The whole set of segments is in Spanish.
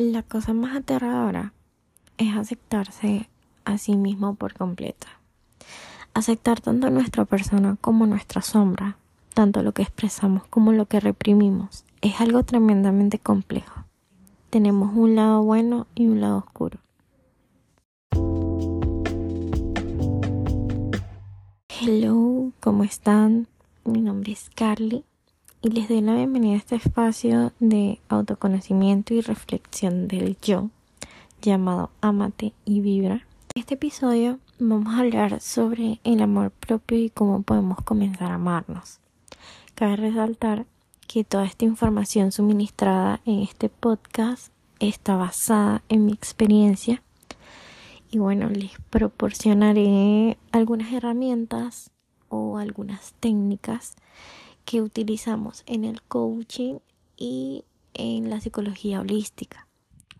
La cosa más aterradora es aceptarse a sí mismo por completo. Aceptar tanto nuestra persona como nuestra sombra, tanto lo que expresamos como lo que reprimimos, es algo tremendamente complejo. Tenemos un lado bueno y un lado oscuro. Hello, ¿cómo están? Mi nombre es Carly y les doy la bienvenida a este espacio de autoconocimiento y reflexión del yo llamado Amate y Vibra. En este episodio vamos a hablar sobre el amor propio y cómo podemos comenzar a amarnos. Cabe resaltar que toda esta información suministrada en este podcast está basada en mi experiencia y bueno, les proporcionaré algunas herramientas o algunas técnicas que utilizamos en el coaching y en la psicología holística.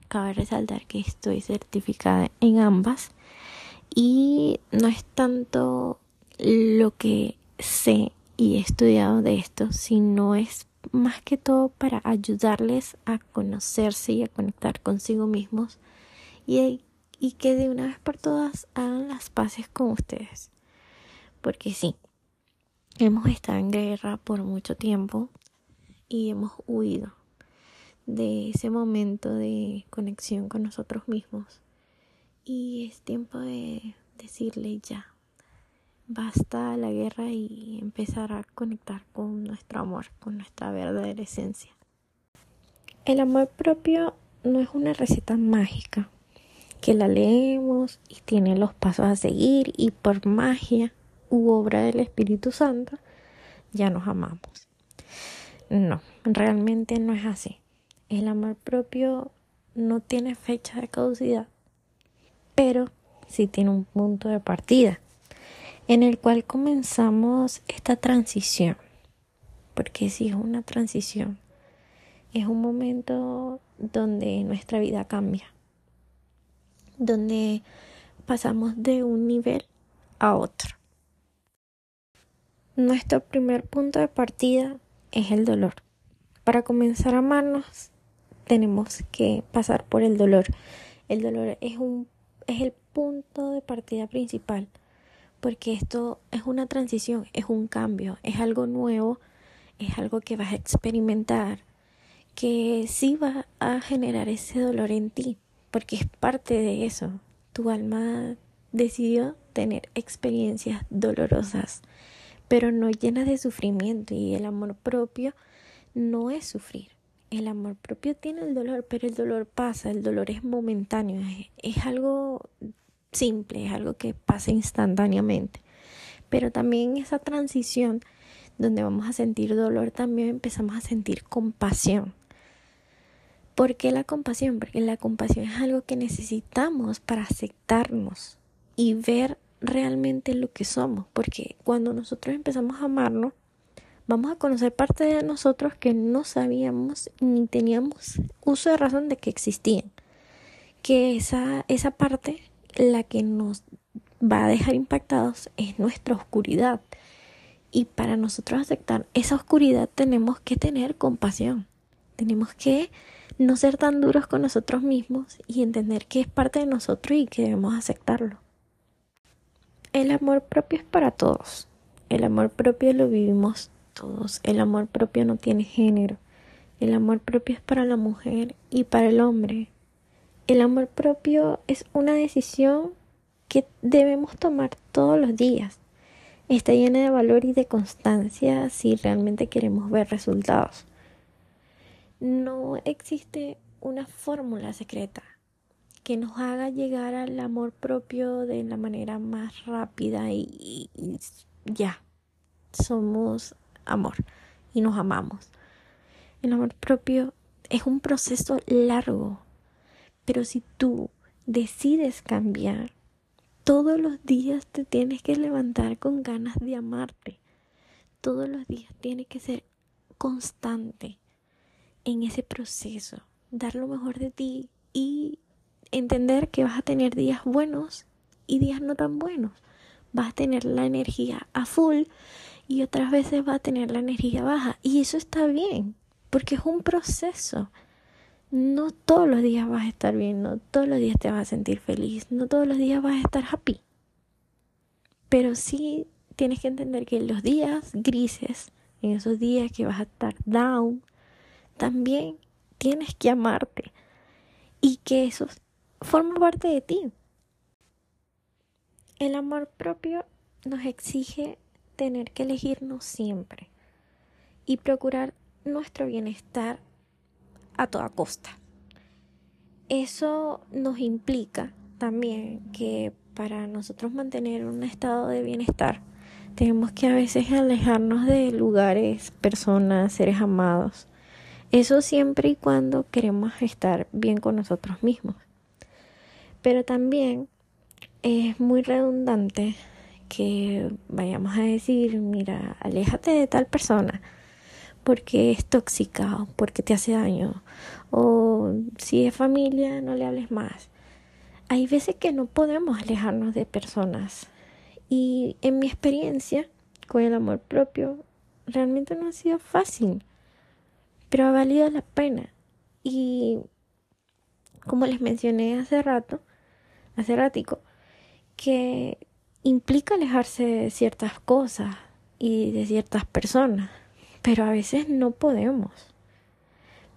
Cabe resaltar que estoy certificada en ambas y no es tanto lo que sé y he estudiado de esto, sino es más que todo para ayudarles a conocerse y a conectar consigo mismos y, que de una vez por todas hagan las paces con ustedes. Porque sí, Hemos estado en guerra por mucho tiempo y hemos huido de ese momento de conexión con nosotros mismos. Y es tiempo de decirle ya, basta la guerra y empezar a conectar con nuestro amor, con nuestra verdadera esencia. El amor propio no es una receta mágica que la leemos y tiene los pasos a seguir y por magia u obra del Espíritu Santo, ya nos amamos. No, realmente no es así. El amor propio no tiene fecha de caducidad, pero sí tiene un punto de partida en el cual comenzamos esta transición. Porque si es una transición, es un momento donde nuestra vida cambia, donde pasamos de un nivel a otro. Nuestro primer punto de partida es el dolor. Para comenzar a amarnos tenemos que pasar por el dolor. El dolor es un es el punto de partida principal porque esto es una transición, es un cambio, es algo nuevo, es algo que vas a experimentar, que sí va a generar ese dolor en ti, porque es parte de eso. Tu alma decidió tener experiencias dolorosas pero no llena de sufrimiento y el amor propio no es sufrir. El amor propio tiene el dolor, pero el dolor pasa, el dolor es momentáneo, es, algo simple, es algo que pasa instantáneamente. Pero también esa transición donde vamos a sentir dolor, también empezamos a sentir compasión. ¿Por qué la compasión? Porque la compasión es algo que necesitamos para aceptarnos y ver realmente lo que somos, porque cuando nosotros empezamos a amarnos, vamos a conocer parte de nosotros que no sabíamos ni teníamos uso de razón de que existían. Que esa, esa parte, la que nos va a dejar impactados, es nuestra oscuridad. Y para nosotros aceptar esa oscuridad tenemos que tener compasión. Tenemos que no ser tan duros con nosotros mismos y entender que es parte de nosotros y que debemos aceptarlo. El amor propio es para todos. El amor propio lo vivimos todos. El amor propio no tiene género. El amor propio es para la mujer y para el hombre. El amor propio es una decisión que debemos tomar todos los días. Está llena de valor y de constancia si realmente queremos ver resultados. No existe una fórmula secreta que nos haga llegar al amor propio de la manera más rápida y, ya, somos amor y nos amamos. El amor propio es un proceso largo, pero si tú decides cambiar, todos los días te tienes que levantar con ganas de amarte. Todos los días tienes que ser constante en ese proceso, dar lo mejor de ti y entender que vas a tener días buenos y días no tan buenos. Vas a tener la energía a full y otras veces vas a tener la energía baja. Y eso está bien, porque es un proceso. no todos los días vas a estar bien, no todos los días te vas a sentir feliz, no todos los días vas a estar happy. Pero sí tienes que entender que en los días grises, en esos días que vas a estar down, también tienes que amarte y que eso forma parte de ti. El amor propio nos exige tener que elegirnos siempre y procurar nuestro bienestar a toda costa. Eso nos implica también que para nosotros mantener un estado de bienestar tenemos que a veces alejarnos de lugares, personas, seres amados. Eso siempre y cuando queremos estar bien con nosotros mismos. Pero también es muy redundante que vayamos a decir, mira, aléjate de tal persona porque es tóxica, porque te hace daño, o si es familia, no le hables más. Hay veces que no podemos alejarnos de personas y en mi experiencia con el amor propio realmente no ha sido fácil, pero ha valido la pena. Y como les mencioné hace rato, que implica alejarse de ciertas cosas y de ciertas personas pero a veces no podemos.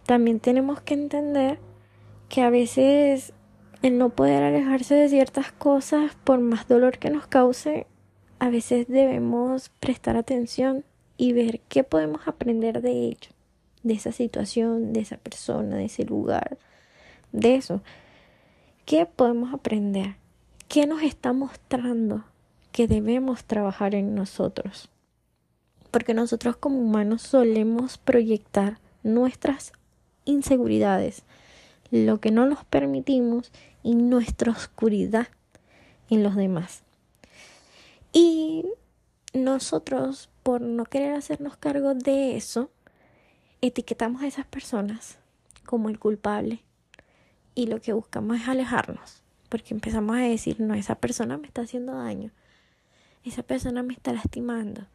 También tenemos que entender que a veces el no poder alejarse de ciertas cosas, por más dolor que nos cause, a veces debemos prestar atención y ver qué podemos aprender de ello, de esa situación, de esa persona, de ese lugar, de eso. ¿Qué podemos aprender? ¿Qué nos está mostrando que debemos trabajar en nosotros? porque nosotros como humanos solemos proyectar nuestras inseguridades, lo que no nos permitimos y nuestra oscuridad en los demás. Y nosotros, por no querer hacernos cargo de eso, etiquetamos a esas personas como el culpable y lo que buscamos es alejarnos, porque empezamos a decir, no, esa persona me está haciendo daño, esa persona me está lastimando,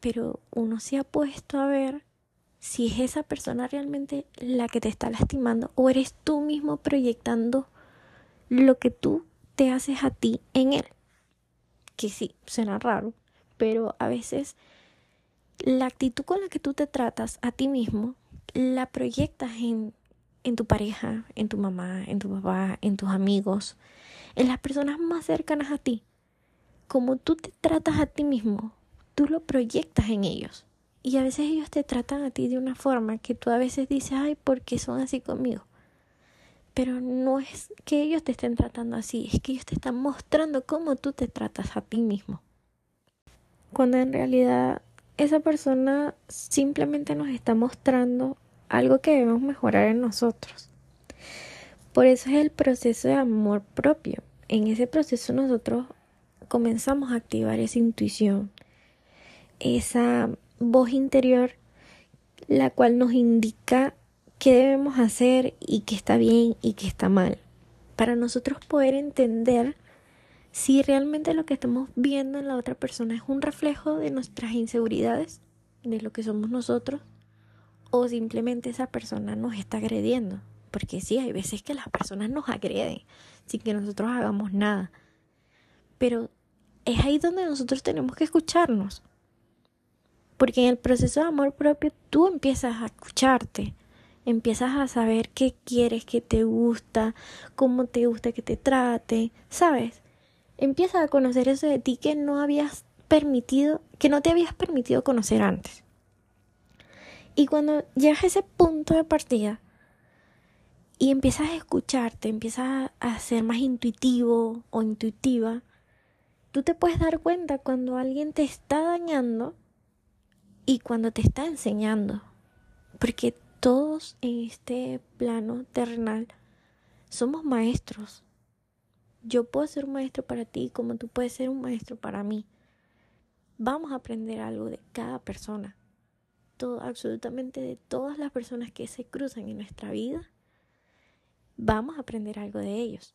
pero uno se ha puesto a ver si es esa persona realmente la que te está lastimando o eres tú mismo proyectando lo que tú te haces a ti en él. Que sí, suena raro, pero a veces la actitud con la que tú te tratas a ti mismo la proyectas en, en tu pareja, en tu mamá, en tu papá, en tus amigos, en las personas más cercanas a ti. Como tú te tratas a ti mismo, tú lo proyectas en ellos. Y a veces ellos te tratan a ti de una forma que tú a veces dices, ay, ¿por qué son así conmigo? Pero no es que ellos te estén tratando así, es que ellos te están mostrando cómo tú te tratas a ti mismo. Cuando en realidad esa persona simplemente nos está mostrando algo que debemos mejorar en nosotros. Por eso es el proceso de amor propio. En ese proceso nosotros comenzamos a activar esa intuición, esa voz interior la cual nos indica qué debemos hacer y qué está bien y qué está mal. Para nosotros poder entender si realmente lo que estamos viendo en la otra persona es un reflejo de nuestras inseguridades, de lo que somos nosotros, o simplemente esa persona nos está agrediendo. Porque sí, hay veces que las personas nos agreden sin que nosotros hagamos nada. Pero es ahí donde nosotros tenemos que escucharnos. Porque en el proceso de amor propio tú empiezas a escucharte, empiezas a saber qué quieres, qué te gusta, cómo te gusta que te trate, ¿sabes? Empiezas a conocer eso de ti que no habías permitido, que no te habías permitido conocer antes. Y cuando llegas a ese punto de partida y empiezas a escucharte, empiezas a ser más intuitivo o intuitiva, tú te puedes dar cuenta cuando alguien te está dañando y cuando te está enseñando, porque todos en este plano terrenal somos maestros. Yo puedo ser un maestro para ti como tú puedes ser un maestro para mí. Vamos a aprender algo de cada persona. Todo, absolutamente de todas las personas que se cruzan en nuestra vida, vamos a aprender algo de ellos.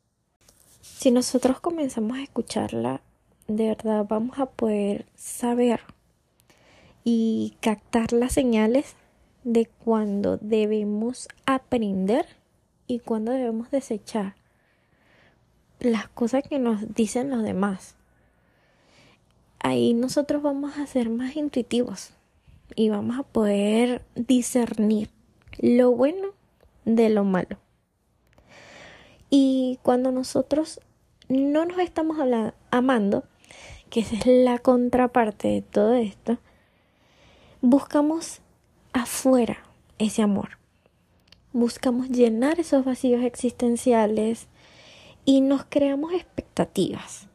Si nosotros comenzamos a escucharla, de verdad vamos a poder saber y captar las señales de cuando debemos aprender y cuando debemos desechar las cosas que nos dicen los demás. Ahí nosotros vamos a ser más intuitivos y vamos a poder discernir lo bueno de lo malo. Y cuando nosotros no nos estamos amando, que esa es la contraparte de todo esto, buscamos afuera ese amor. Buscamos llenar esos vacíos existenciales y nos creamos expectativas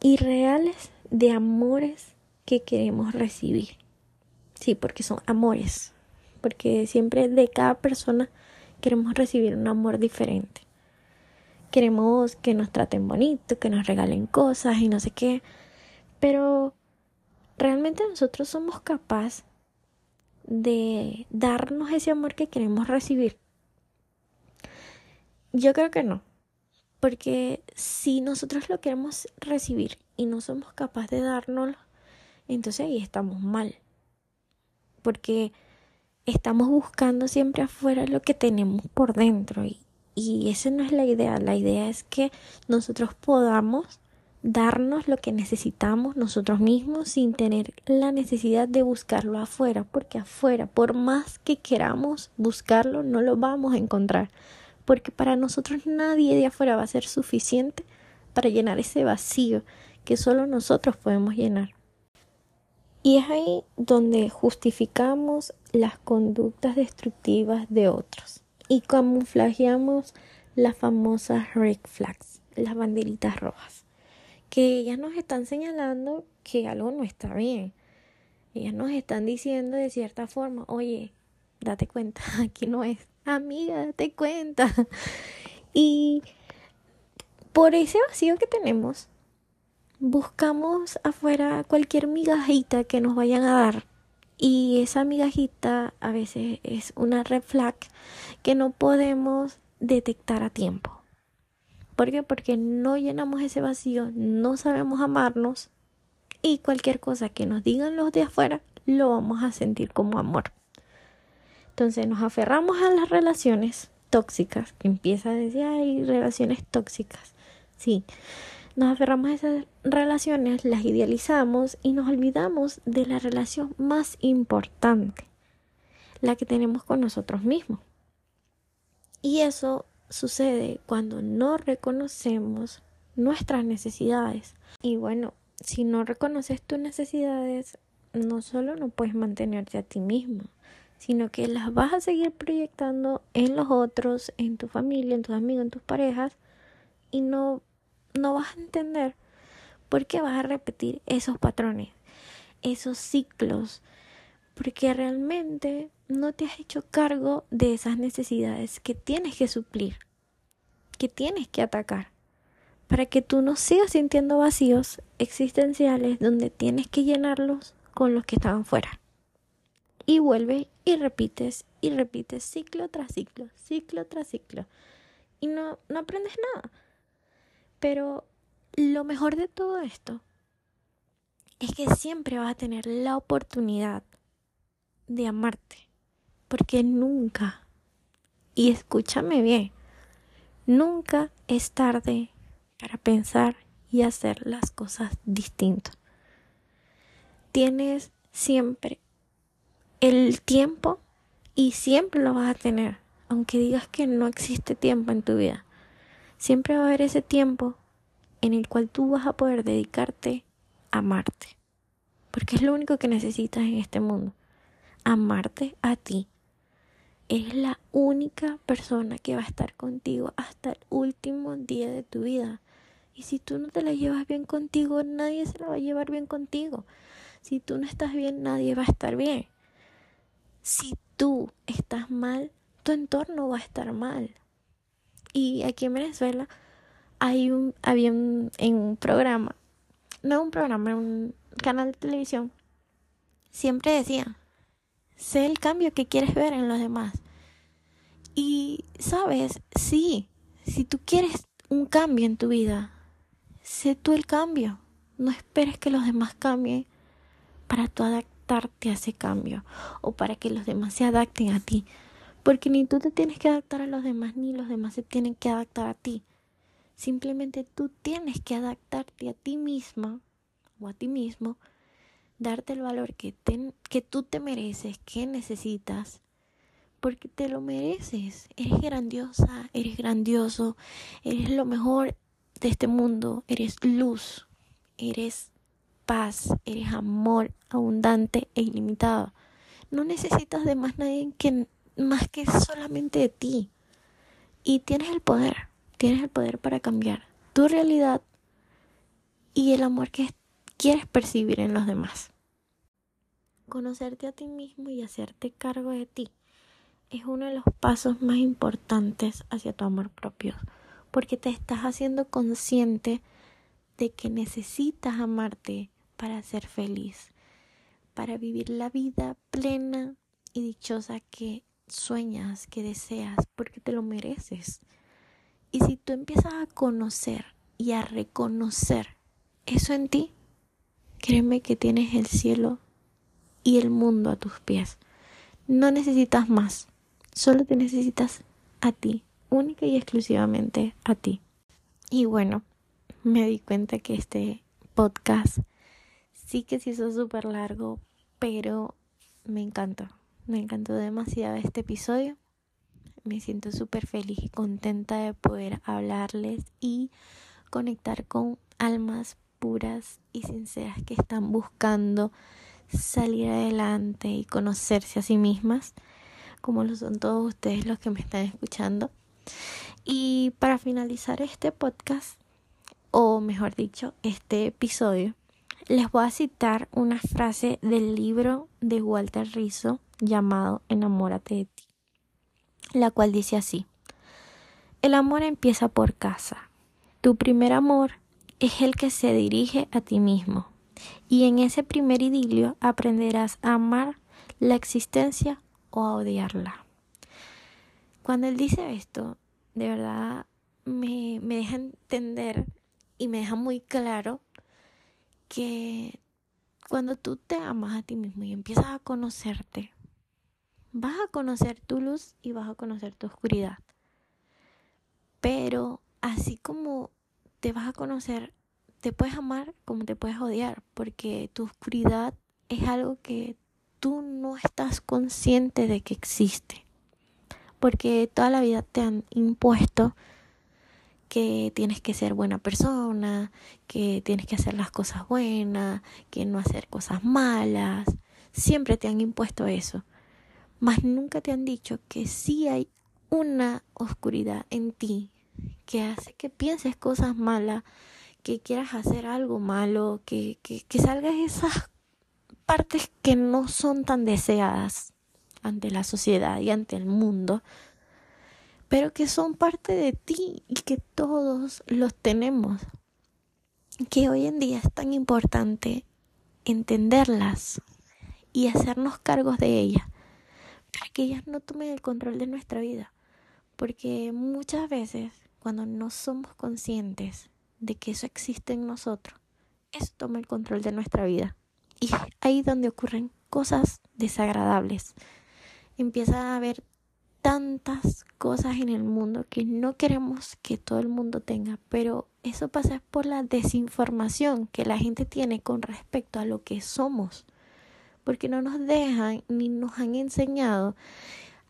irreales de amores que queremos recibir. Sí, porque son amores, porque siempre de cada persona queremos recibir un amor diferente. Queremos que nos traten bonito, que nos regalen cosas y no sé qué, pero realmente nosotros somos capaces de darnos ese amor que queremos recibir. Yo creo que no, porque si nosotros lo queremos recibir y no somos capaces de dárnoslo, entonces ahí estamos mal. Porque estamos buscando siempre afuera lo que tenemos por dentro y, y esa no es la idea. La idea es que nosotros podamos darnos lo que necesitamos nosotros mismos sin tener la necesidad de buscarlo afuera, porque afuera, por más que queramos buscarlo, no lo vamos a encontrar, porque para nosotros nadie de afuera va a ser suficiente para llenar ese vacío que solo nosotros podemos llenar. Y es ahí donde justificamos las conductas destructivas de otros y camuflajeamos las famosas red flags, las banderitas rojas que ellas nos están señalando que algo no está bien. Ellas nos están diciendo de cierta forma, oye, date cuenta, aquí no es, amiga, date cuenta. Y por ese vacío que tenemos, buscamos afuera cualquier migajita que nos vayan a dar. Y esa migajita a veces es una red flag que no podemos detectar a tiempo. ¿Por qué? Porque no llenamos ese vacío, no sabemos amarnos y cualquier cosa que nos digan los de afuera lo vamos a sentir como amor. Entonces nos aferramos a las relaciones tóxicas, que empieza a decir, hay relaciones tóxicas. Sí, nos aferramos a esas relaciones, las idealizamos y nos olvidamos de la relación más importante, la que tenemos con nosotros mismos. Y eso sucede cuando no reconocemos nuestras necesidades. Y bueno, si no reconoces tus necesidades, no solo no puedes mantenerte a ti mismo, sino que las vas a seguir proyectando en los otros, en tu familia, en tus amigos, en tus parejas, y no, no vas a entender por qué vas a repetir esos patrones, esos ciclos, porque realmente no te has hecho cargo de esas necesidades que tienes que suplir, que tienes que atacar, para que tú no sigas sintiendo vacíos existenciales donde tienes que llenarlos con los que estaban fuera. Y vuelves y repites y repites ciclo tras ciclo, ciclo tras ciclo. Y no, no aprendes nada. Pero lo mejor de todo esto es que siempre vas a tener la oportunidad de amarte. Porque nunca, y escúchame bien, nunca es tarde para pensar y hacer las cosas distinto. Tienes siempre el tiempo y siempre lo vas a tener, aunque digas que no existe tiempo en tu vida. Siempre va a haber ese tiempo en el cual tú vas a poder dedicarte a amarte. Porque es lo único que necesitas en este mundo amarte a ti. Es la única persona que va a estar contigo hasta el último día de tu vida. Y si tú no te la llevas bien contigo, nadie se la va a llevar bien contigo. Si tú no estás bien, nadie va a estar bien. Si tú estás mal, tu entorno va a estar mal. Y aquí en Venezuela hay un, había un, en un programa, no un programa, un canal de televisión, siempre decía, Sé el cambio que quieres ver en los demás. Y, sabes, sí, si tú quieres un cambio en tu vida, sé tú el cambio. No esperes que los demás cambien para tú adaptarte a ese cambio o para que los demás se adapten a ti. Porque ni tú te tienes que adaptar a los demás, ni los demás se tienen que adaptar a ti. Simplemente tú tienes que adaptarte a ti misma o a ti mismo, darte el valor que, que tú te mereces, que necesitas, porque te lo mereces. Eres grandiosa, eres grandioso, eres lo mejor de este mundo, eres luz, eres paz, eres amor abundante e ilimitado. No necesitas de más nadie que más que solamente de ti. Y tienes el poder, tienes el poder para cambiar tu realidad y el amor que quieres percibir en los demás. Conocerte a ti mismo y hacerte cargo de ti es uno de los pasos más importantes hacia tu amor propio, porque te estás haciendo consciente de que necesitas amarte para ser feliz, para vivir la vida plena y dichosa que sueñas, que deseas, porque te lo mereces. Y si tú empiezas a conocer y a reconocer eso en ti, créeme que tienes el cielo y el mundo a tus pies. No necesitas más. Solo te necesitas a ti, única y exclusivamente a ti. Y bueno, me di cuenta que este podcast sí que se hizo súper largo, pero me encantó. Me encantó demasiado este episodio. Me siento súper feliz y contenta de poder hablarles y conectar con almas puras y sinceras que están buscando salir adelante y conocerse a sí mismas como lo son todos ustedes los que me están escuchando. Y para finalizar este podcast, o mejor dicho, este episodio, les voy a citar una frase del libro de Walter Rizzo llamado Enamórate de ti, la cual dice así, el amor empieza por casa. Tu primer amor es el que se dirige a ti mismo. Y en ese primer idilio aprenderás a amar la existencia o a odiarla. Cuando él dice esto, de verdad me, me deja entender y me deja muy claro que cuando tú te amas a ti mismo y empiezas a conocerte, vas a conocer tu luz y vas a conocer tu oscuridad. Pero así como te vas a conocer, te puedes amar como te puedes odiar, porque tu oscuridad es algo que tú no estás consciente de que existe. Porque toda la vida te han impuesto que tienes que ser buena persona, que tienes que hacer las cosas buenas, que no hacer cosas malas. Siempre te han impuesto eso. Mas nunca te han dicho que sí hay una oscuridad en ti que hace que pienses cosas malas, que quieras hacer algo malo, que, que, que salgas esas partes que no son tan deseadas ante la sociedad y ante el mundo, pero que son parte de ti y que todos los tenemos. Que hoy en día es tan importante entenderlas y hacernos cargos de ellas, que ellas no tomen el control de nuestra vida. Porque muchas veces, cuando no somos conscientes de que eso existe en nosotros, eso toma el control de nuestra vida. Y ahí donde ocurren cosas desagradables. Empieza a haber tantas cosas en el mundo que no queremos que todo el mundo tenga, pero eso pasa por la desinformación que la gente tiene con respecto a lo que somos, porque no nos dejan ni nos han enseñado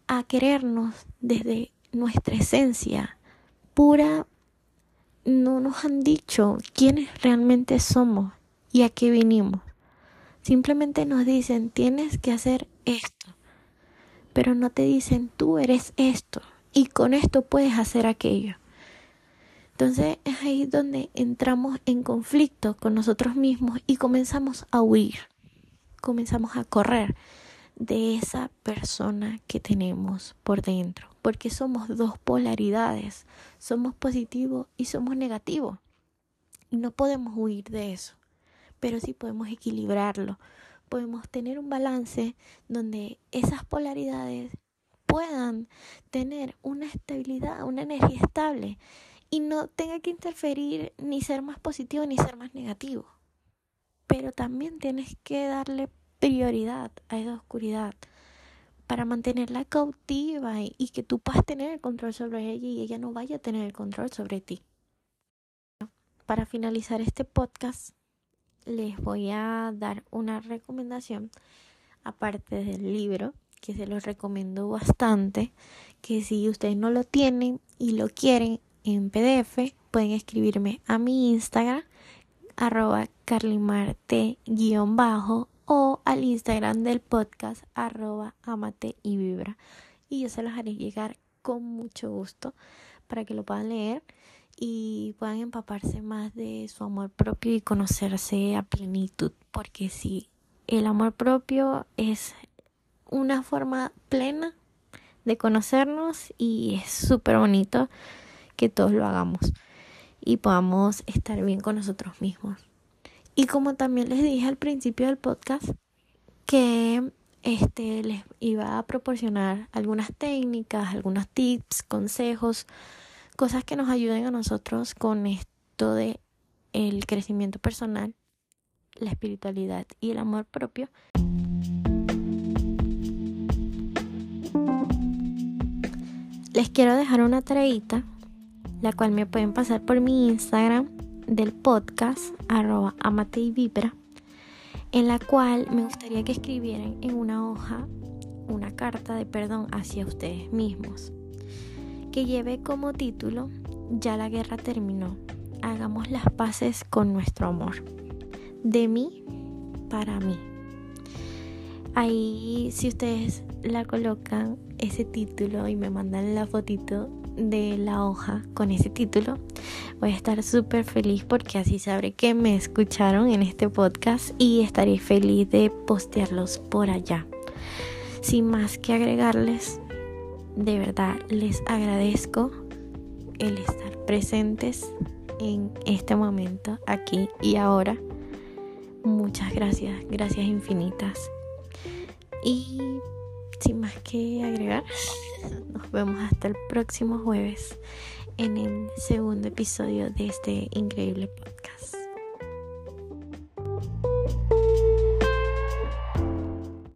a querernos desde nuestra esencia pura, no nos han dicho quiénes realmente somos y a qué vinimos. Simplemente nos dicen, tienes que hacer esto, pero no te dicen, tú eres esto y con esto puedes hacer aquello. Entonces es ahí donde entramos en conflicto con nosotros mismos y comenzamos a huir, comenzamos a correr de esa persona que tenemos por dentro, porque somos dos polaridades, somos positivo y somos negativo, y no podemos huir de eso pero sí podemos equilibrarlo. Podemos tener un balance donde esas polaridades puedan tener una estabilidad, una energía estable y no tenga que interferir ni ser más positivo ni ser más negativo. Pero también tienes que darle prioridad a esa oscuridad para mantenerla cautiva y, que tú puedas tener el control sobre ella y ella no vaya a tener el control sobre ti. Para finalizar este podcast, les voy a dar una recomendación aparte del libro que se los recomiendo bastante que si ustedes no lo tienen y lo quieren en PDF pueden escribirme a mi Instagram arroba carlimarte guion bajo o al Instagram del podcast arroba amate y vibra y yo se los haré llegar con mucho gusto para que lo puedan leer y puedan empaparse más de su amor propio y conocerse a plenitud porque si el amor propio es una forma plena de conocernos y es súper bonito que todos lo hagamos y podamos estar bien con nosotros mismos. Y como también les dije al principio del podcast, que este les iba a proporcionar algunas técnicas, algunos tips, consejos, cosas que nos ayuden a nosotros con esto de el crecimiento personal, la espiritualidad y el amor propio. Les quiero dejar una tareita, la cual me pueden pasar por mi Instagram del podcast, arroba amate y vibra, en la cual me gustaría que escribieran en una hoja una carta de perdón hacia ustedes mismos, que lleve como título Ya la guerra terminó, hagamos las paces con nuestro amor, de mí para mí. Ahí si ustedes la colocan ese título y me mandan la fotito de la hoja con ese título, voy a estar súper feliz porque así sabré que me escucharon en este podcast y estaré feliz de postearlos por allá. Sin más que agregarles, de verdad les agradezco el estar presentes en este momento, aquí y ahora. Muchas gracias, gracias infinitas. Y sin más que agregar, nos vemos hasta el próximo jueves en el segundo episodio de este increíble podcast.